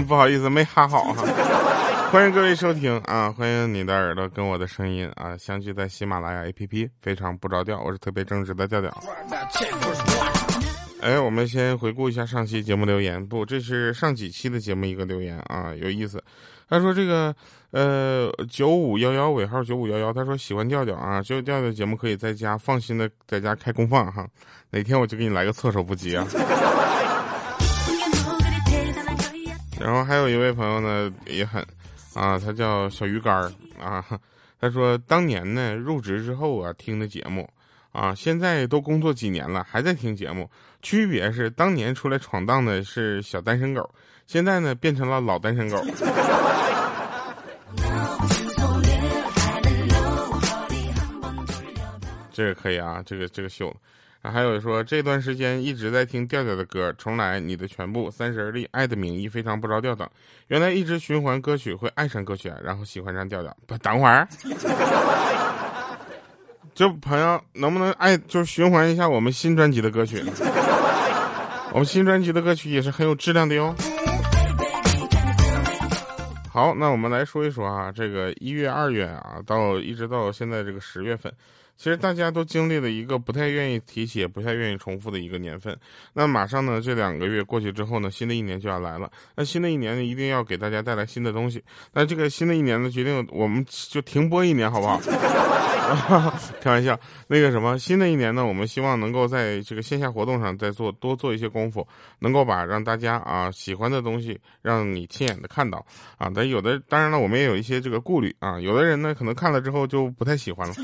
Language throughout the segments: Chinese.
不好意思，没哈好哈。欢迎各位收听啊！欢迎你的耳朵跟我的声音啊，相聚在喜马拉雅 APP，非常不着调，我是特别正直的调调。哎，我们先回顾一下上期节目留言，不，这是上几期的节目一个留言啊，有意思。他说这个呃九五幺幺尾号九五幺幺，他说喜欢调调啊，就调调节目可以在家放心的在家开功放哈，哪天我就给你来个措手不及啊。然后还有一位朋友呢也很。啊，他叫小鱼干儿啊。他说当年呢入职之后啊听的节目啊，现在都工作几年了还在听节目。区别是当年出来闯荡的是小单身狗，现在呢变成了老单身狗。这个可以啊，这个这个秀。还有说这段时间一直在听调调的歌，重来你的全部，三十而立，爱的名义，非常不着调等。原来一直循环歌曲会爱上歌曲，然后喜欢上调调。不，等会儿，这朋友能不能爱就循环一下我们新专辑的歌曲？我们新专辑的歌曲也是很有质量的哟。好，那我们来说一说啊，这个一月、二月啊，到一直到现在这个十月份。其实大家都经历了一个不太愿意提起、也不太愿意重复的一个年份。那马上呢，这两个月过去之后呢，新的一年就要来了。那新的一年呢，一定要给大家带来新的东西。那这个新的一年呢，决定我们就停播一年，好不好？开玩笑。那个什么，新的一年呢，我们希望能够在这个线下活动上再做多做一些功夫，能够把让大家啊喜欢的东西让你亲眼的看到啊。但有的，当然了，我们也有一些这个顾虑啊。有的人呢，可能看了之后就不太喜欢了。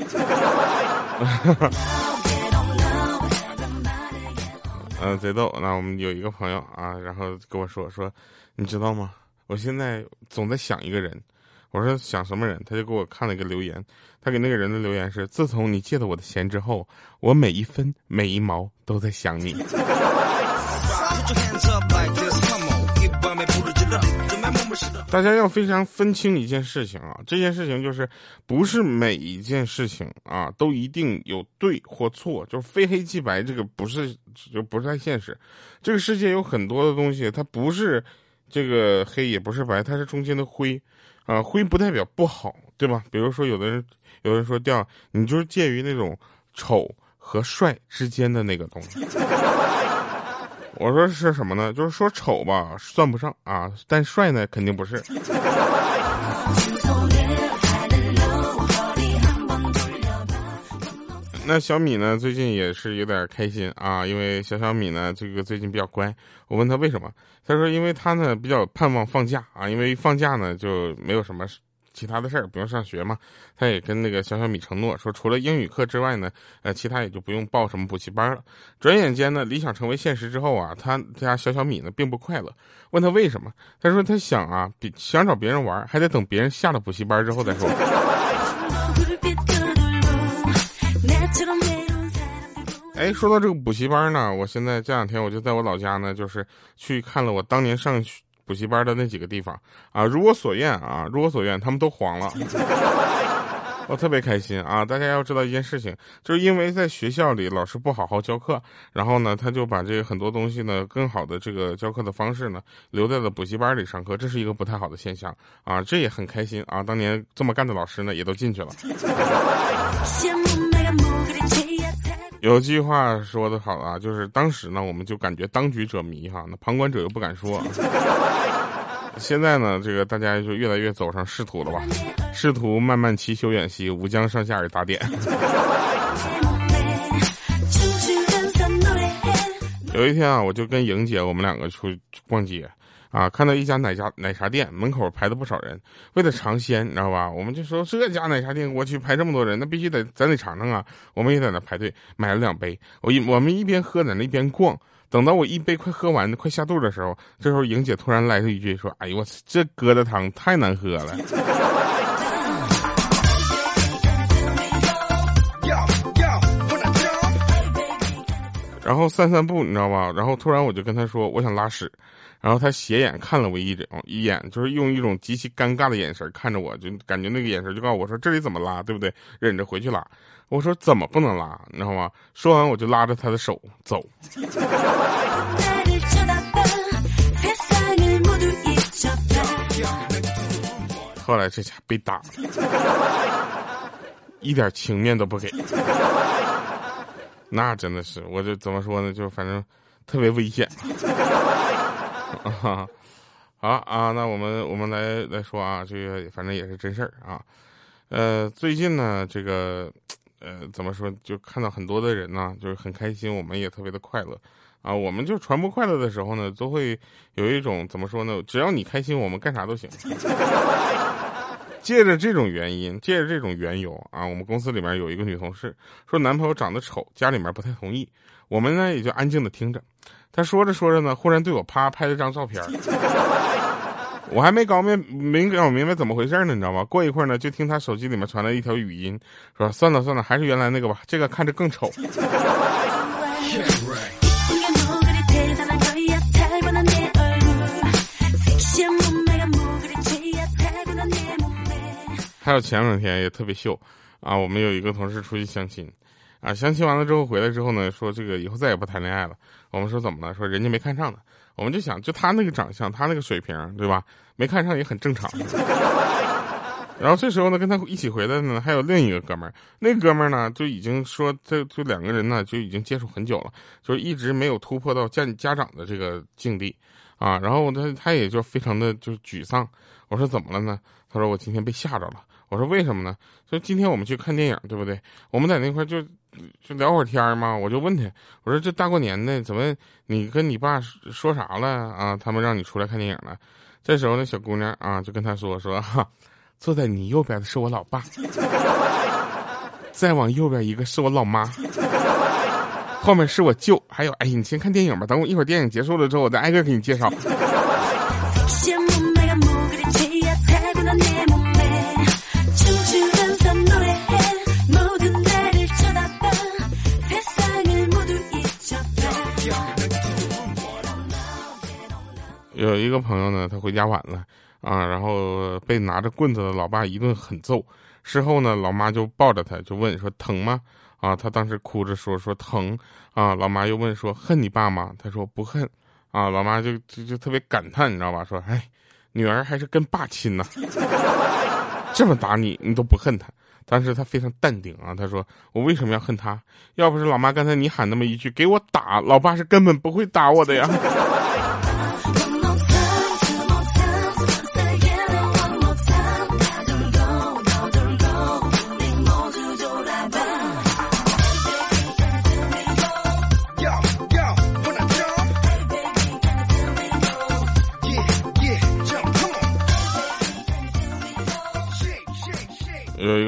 嗯，贼逗。那我们有一个朋友啊，然后跟我说说，你知道吗？我现在总在想一个人。我说想什么人？他就给我看了一个留言。他给那个人的留言是：自从你借了我的钱之后，我每一分每一毛都在想你。大家要非常分清一件事情啊，这件事情就是不是每一件事情啊都一定有对或错，就是非黑即白，这个不是就不太现实。这个世界有很多的东西，它不是这个黑，也不是白，它是中间的灰啊。灰不代表不好，对吧？比如说有的人有人说掉，你就是介于那种丑和帅之间的那个东西。我说是什么呢？就是说丑吧，算不上啊，但帅呢，肯定不是。那小米呢？最近也是有点开心啊，因为小小米呢，这个最近比较乖。我问他为什么，他说因为他呢比较盼望放假啊，因为放假呢就没有什么。其他的事儿不用上学嘛，他也跟那个小小米承诺说，除了英语课之外呢，呃，其他也就不用报什么补习班了。转眼间呢，理想成为现实之后啊，他家小小米呢并不快乐。问他为什么，他说他想啊，比想找别人玩，还得等别人下了补习班之后再说。哎，说到这个补习班呢，我现在这两天我就在我老家呢，就是去看了我当年上学。补习班的那几个地方啊，如我所愿啊，如我所愿，他们都黄了。我特别开心啊！大家要知道一件事情，就是因为在学校里老师不好好教课，然后呢，他就把这个很多东西呢，更好的这个教课的方式呢，留在了补习班里上课，这是一个不太好的现象啊！这也很开心啊！当年这么干的老师呢，也都进去了。有句话说的好啊，就是当时呢，我们就感觉当局者迷哈，那旁观者又不敢说。现在呢，这个大家就越来越走上仕途了吧？仕途漫漫其修远兮，吾将上下而打点。有一天啊，我就跟莹姐我们两个出去逛街。啊，看到一家奶茶奶茶店门口排了不少人，为了尝鲜，你知道吧？我们就说这家奶茶店，我去排这么多人，那必须得咱得尝尝啊！我们也在那排队买了两杯，我一我们一边喝在那边逛，等到我一杯快喝完、快下肚的时候，这时候莹姐突然来了一句说：“哎呦我这疙瘩汤太难喝了。” 然后散散步，你知道吧？然后突然我就跟他说：“我想拉屎。”然后他斜眼看了我一眼，一眼就是用一种极其尴尬的眼神看着我，就感觉那个眼神就告诉我说这里怎么拉，对不对？忍着回去拉。我说怎么不能拉，你知道吗？说完我就拉着他的手走。后来这家被打，一点情面都不给。那真的是，我就怎么说呢？就反正特别危险。啊，好啊，那我们我们来来说啊，这个反正也是真事儿啊。呃，最近呢，这个呃怎么说，就看到很多的人呢，就是很开心，我们也特别的快乐啊。我们就传播快乐的时候呢，都会有一种怎么说呢？只要你开心，我们干啥都行。借着这种原因，借着这种缘由啊，我们公司里面有一个女同事说男朋友长得丑，家里面不太同意，我们呢也就安静的听着。她说着说着呢，忽然对我啪拍了张照片，我还没搞明没搞明白怎么回事呢，你知道吗？过一会儿呢，就听她手机里面传来一条语音，说算了算了，还是原来那个吧，这个看着更丑。还有前两天也特别秀，啊，我们有一个同事出去相亲，啊，相亲完了之后回来之后呢，说这个以后再也不谈恋爱了。我们说怎么了？说人家没看上的。我们就想，就他那个长相，他那个水平，对吧？没看上也很正常。然后这时候呢，跟他一起回来的呢，还有另一个哥们儿。那哥们儿呢，就已经说，这就两个人呢，就已经接触很久了，就一直没有突破到见家长的这个境地，啊，然后他他也就非常的就是沮丧。我说怎么了呢？他说我今天被吓着了。我说为什么呢？说今天我们去看电影，对不对？我们在那块就就聊会儿天嘛。我就问他，我说这大过年的，怎么你跟你爸说啥了啊？他们让你出来看电影了。这时候那小姑娘啊，就跟他说说哈，坐在你右边的是我老爸，再往右边一个是我老妈，后面是我舅，还有哎，你先看电影吧，等我一会儿电影结束了之后，我再挨个给你介绍。有一个朋友呢，他回家晚了啊，然后被拿着棍子的老爸一顿狠揍。事后呢，老妈就抱着他，就问说疼吗？啊，他当时哭着说说疼啊。老妈又问说恨你爸吗？他说不恨啊。老妈就就就特别感叹，你知道吧？说哎，女儿还是跟爸亲呢，这么打你，你都不恨他。但是他非常淡定啊，他说我为什么要恨他？要不是老妈刚才你喊那么一句给我打，老爸是根本不会打我的呀。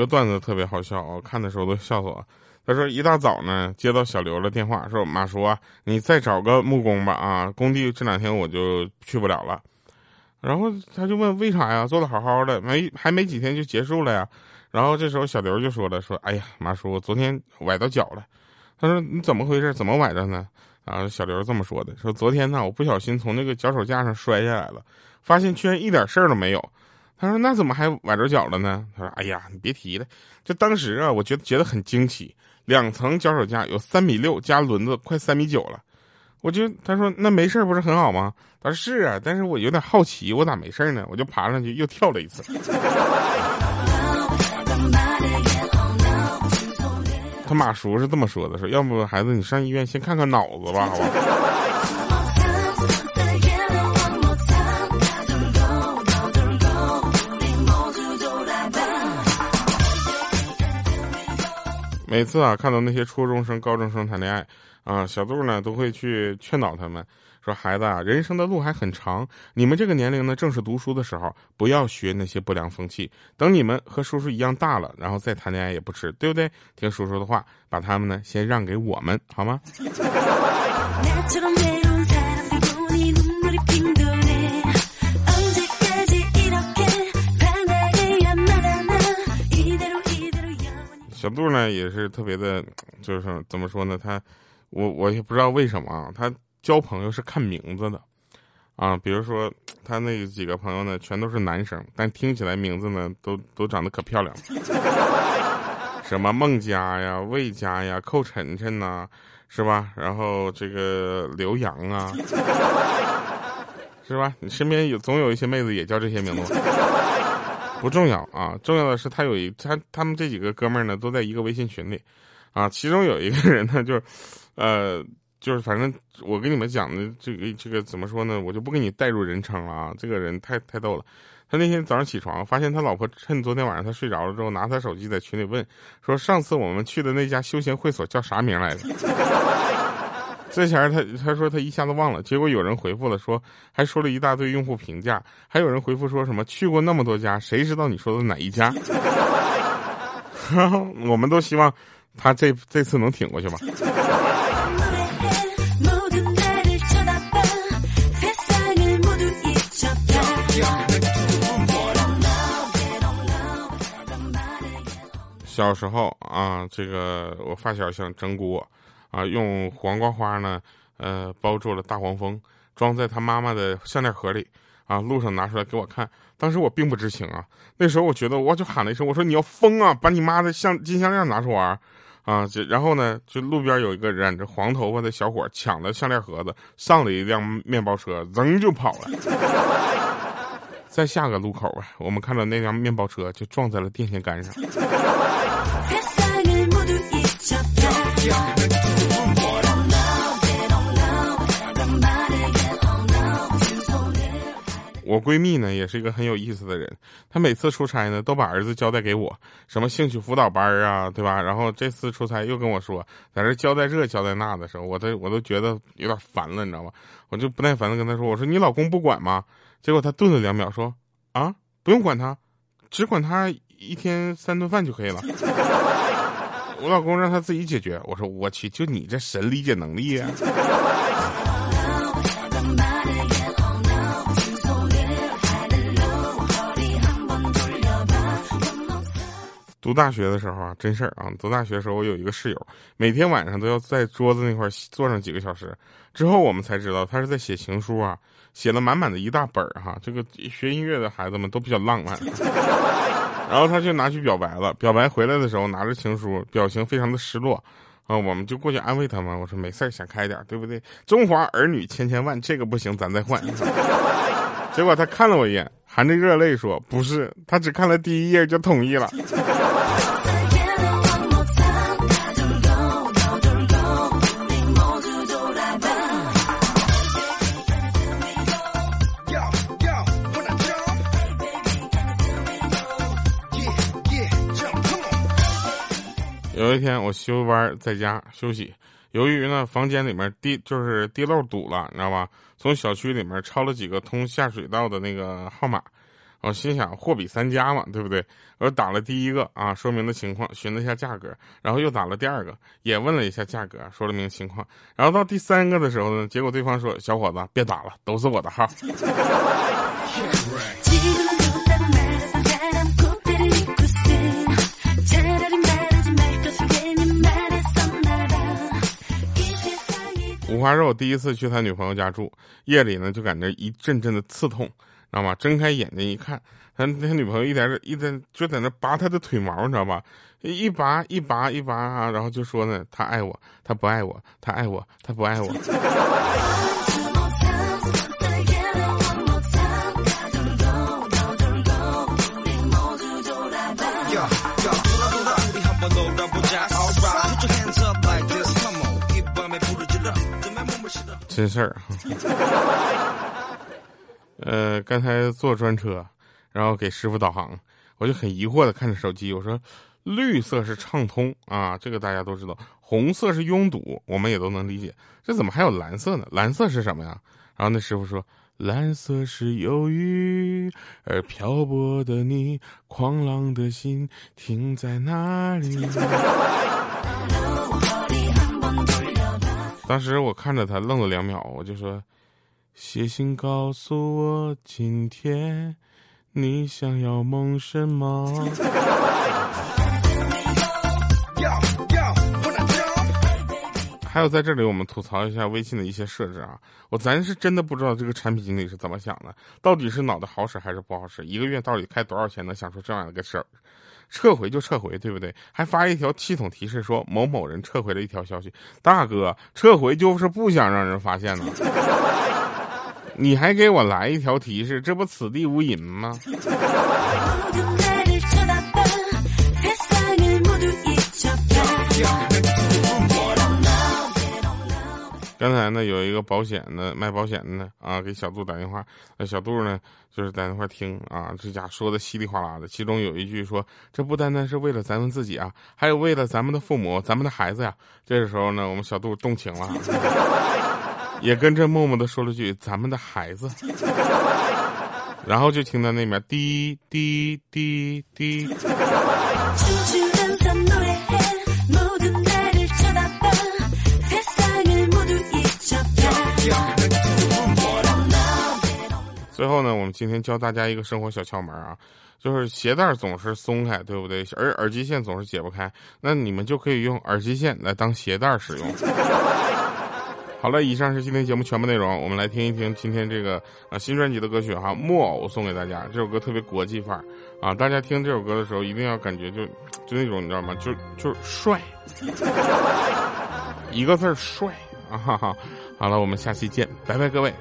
段子特别好笑，我看的时候都笑死我。他说一大早呢，接到小刘的电话，说马叔啊，你再找个木工吧啊，工地这两天我就去不了了。然后他就问为啥呀？做的好好的，没还没几天就结束了呀。然后这时候小刘就说了，说哎呀，马叔，昨天崴到脚了。他说你怎么回事？怎么崴着呢？然后小刘这么说的，说昨天呢，我不小心从那个脚手架上摔下来了，发现居然一点事儿都没有。他说：“那怎么还崴着脚了呢？”他说：“哎呀，你别提了，就当时啊，我觉得觉得很惊奇，两层脚手架有三米六加轮子，快三米九了。我就他说那没事不是很好吗？他说是啊，但是我有点好奇，我咋没事呢？我就爬上去又跳了一次。他马叔是这么说的：说要不孩子你上医院先看看脑子吧，好吧。”每次啊，看到那些初中生、高中生谈恋爱，啊，小杜呢都会去劝导他们，说：“孩子啊，人生的路还很长，你们这个年龄呢正是读书的时候，不要学那些不良风气。等你们和叔叔一样大了，然后再谈恋爱也不迟，对不对？听叔叔的话，把他们呢先让给我们，好吗？” 小杜呢也是特别的，就是怎么说呢？他，我我也不知道为什么啊。他交朋友是看名字的，啊，比如说他那几个朋友呢，全都是男生，但听起来名字呢都都长得可漂亮，什么孟佳呀、魏佳呀、寇晨晨呐，是吧？然后这个刘洋啊，是吧？你身边有总有一些妹子也叫这些名字。不重要啊，重要的是他有一他他们这几个哥们呢都在一个微信群里，啊，其中有一个人呢就是，呃，就是反正我跟你们讲的这个这个怎么说呢，我就不给你带入人称了啊，这个人太太逗了。他那天早上起床，发现他老婆趁昨天晚上他睡着了之后，拿他手机在群里问说：“上次我们去的那家休闲会所叫啥名来着？”这前他他说他一下子忘了，结果有人回复了说，还说了一大堆用户评价，还有人回复说什么去过那么多家，谁知道你说的哪一家？我们都希望他这这次能挺过去吧。小时候啊，这个我发小想整蛊我。啊，用黄瓜花呢，呃，包住了大黄蜂，装在他妈妈的项链盒里，啊，路上拿出来给我看。当时我并不知情啊，那时候我觉得，我就喊了一声，我说你要疯啊，把你妈的项金项链拿出玩，啊，这然后呢，就路边有一个染着黄头发的小伙抢了项链盒子，上了一辆面包车，扔就跑了。在下个路口啊，我们看到那辆面包车就撞在了电线杆上。我闺蜜呢也是一个很有意思的人，她每次出差呢都把儿子交代给我，什么兴趣辅导班啊，对吧？然后这次出差又跟我说，在这交代这交代那的时候，我都我都觉得有点烦了，你知道吗？我就不耐烦的跟她说，我说你老公不管吗？结果她顿了两秒说，啊，不用管他，只管他一天三顿饭就可以了。我老公让他自己解决。我说我去，就你这神理解能力呀！读大学的时候啊，真事儿啊！读大学的时候，我有一个室友，每天晚上都要在桌子那块坐上几个小时。之后我们才知道，他是在写情书啊，写了满满的一大本儿哈。这个学音乐的孩子们都比较浪漫。然后他就拿去表白了，表白回来的时候拿着情书，表情非常的失落。啊，我们就过去安慰他嘛，我说没事儿，想开点，对不对？中华儿女千千万，这个不行，咱再换。结果他看了我一眼，含着热泪说：“不是，他只看了第一页就同意了。”有一天我休班在家休息，由于呢房间里面地就是地漏堵了，你知道吧？从小区里面抄了几个通下水道的那个号码，我心想货比三家嘛，对不对？我打了第一个啊，说明的情况，询了一下价格，然后又打了第二个，也问了一下价格，说了明情况，然后到第三个的时候呢，结果对方说：“小伙子，别打了，都是我的号。”五花肉第一次去他女朋友家住，夜里呢就感觉一阵阵的刺痛，知道吗？睁开眼睛一看，他他女朋友一点一点就在那拔他的腿毛，你知道吧？一拔一拔一拔啊，然后就说呢，他爱我，他不爱我，他爱我，他不爱我。真事儿，呃，刚才坐专车，然后给师傅导航，我就很疑惑的看着手机，我说，绿色是畅通啊，这个大家都知道，红色是拥堵，我们也都能理解，这怎么还有蓝色呢？蓝色是什么呀？然后那师傅说，蓝色是忧郁而漂泊的你，狂浪的心停在哪里？当时我看着他愣了两秒，我就说：“写信告诉我，今天你想要梦什么？”还有在这里，我们吐槽一下微信的一些设置啊！我咱是真的不知道这个产品经理是怎么想的，到底是脑袋好使还是不好使？一个月到底开多少钱能想出这样的个事儿？撤回就撤回，对不对？还发一条系统提示说某某人撤回了一条消息。大哥，撤回就是不想让人发现呢。你还给我来一条提示，这不此地无银吗？刚才呢，有一个保险的卖保险的啊，给小杜打电话。那小杜呢，就是在那块听啊，这家说的稀里哗啦的。其中有一句说：“这不单单是为了咱们自己啊，还有为了咱们的父母、咱们的孩子呀。”这个时候呢，我们小杜动情了，也跟着默默的说了句：“咱们的孩子。”然后就听到那边滴滴滴滴。最后呢，我们今天教大家一个生活小窍门啊，就是鞋带总是松开，对不对？而耳机线总是解不开，那你们就可以用耳机线来当鞋带使用。好了，以上是今天节目全部内容，我们来听一听今天这个啊新专辑的歌曲哈，《木偶》送给大家。这首歌特别国际范儿啊，大家听这首歌的时候一定要感觉就就那种你知道吗？就就是帅，一个字儿帅啊！哈哈。好了，我们下期见，拜拜，各位。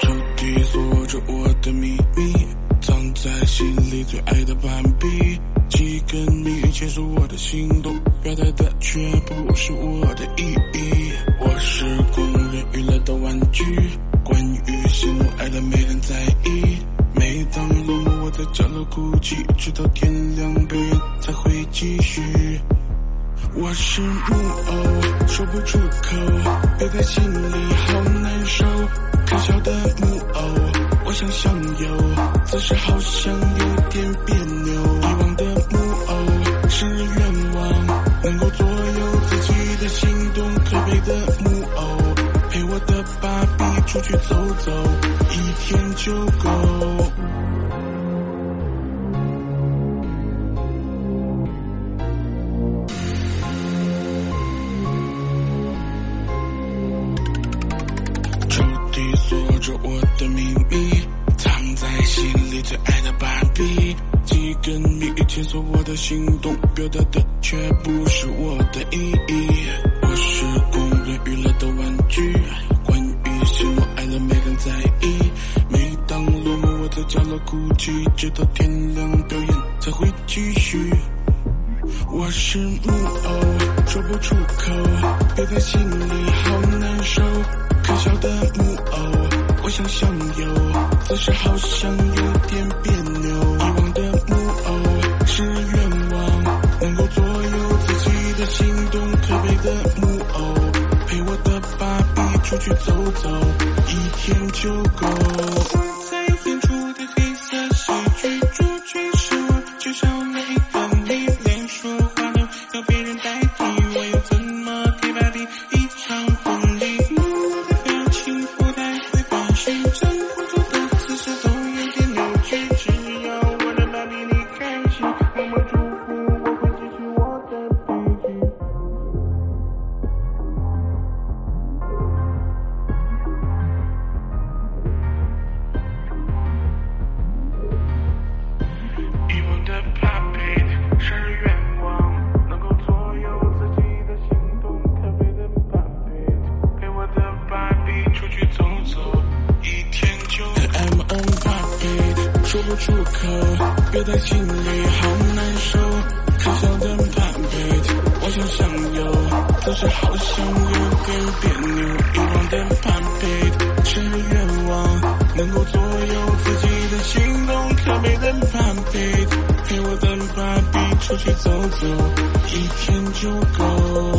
抽屉锁着我的秘密，藏在心里最爱的斑比。几根谜语牵索我的心动，表达的却不是我的意义。我是工人娱乐的玩具，关于喜怒哀乐没人在意。每当落寞，我在角落哭泣，直到天亮，表演才会继续。我是木偶，说不出口，憋在心里好难受。可笑的木偶，我想相拥，此时好像有点别扭。遗忘的木偶是愿望，能够左右自己的行动。可悲的木偶，陪我的芭比出去走走，一天就够。的秘密，藏在心里最爱的芭比。几根谜语牵索我的心动，表达的却不是我的意义。我是工人娱乐的玩具，关于喜怒哀乐没人在意。每当落幕，我在角落哭泣，直到天亮，表演才会继续。我是木偶，说不出口，憋在心想相拥，此时好像有点别扭。遗忘的木偶是愿望，能够左右自己的行动。可悲的木偶，陪我的芭比出去走走，一天就够。出去走走一天就够。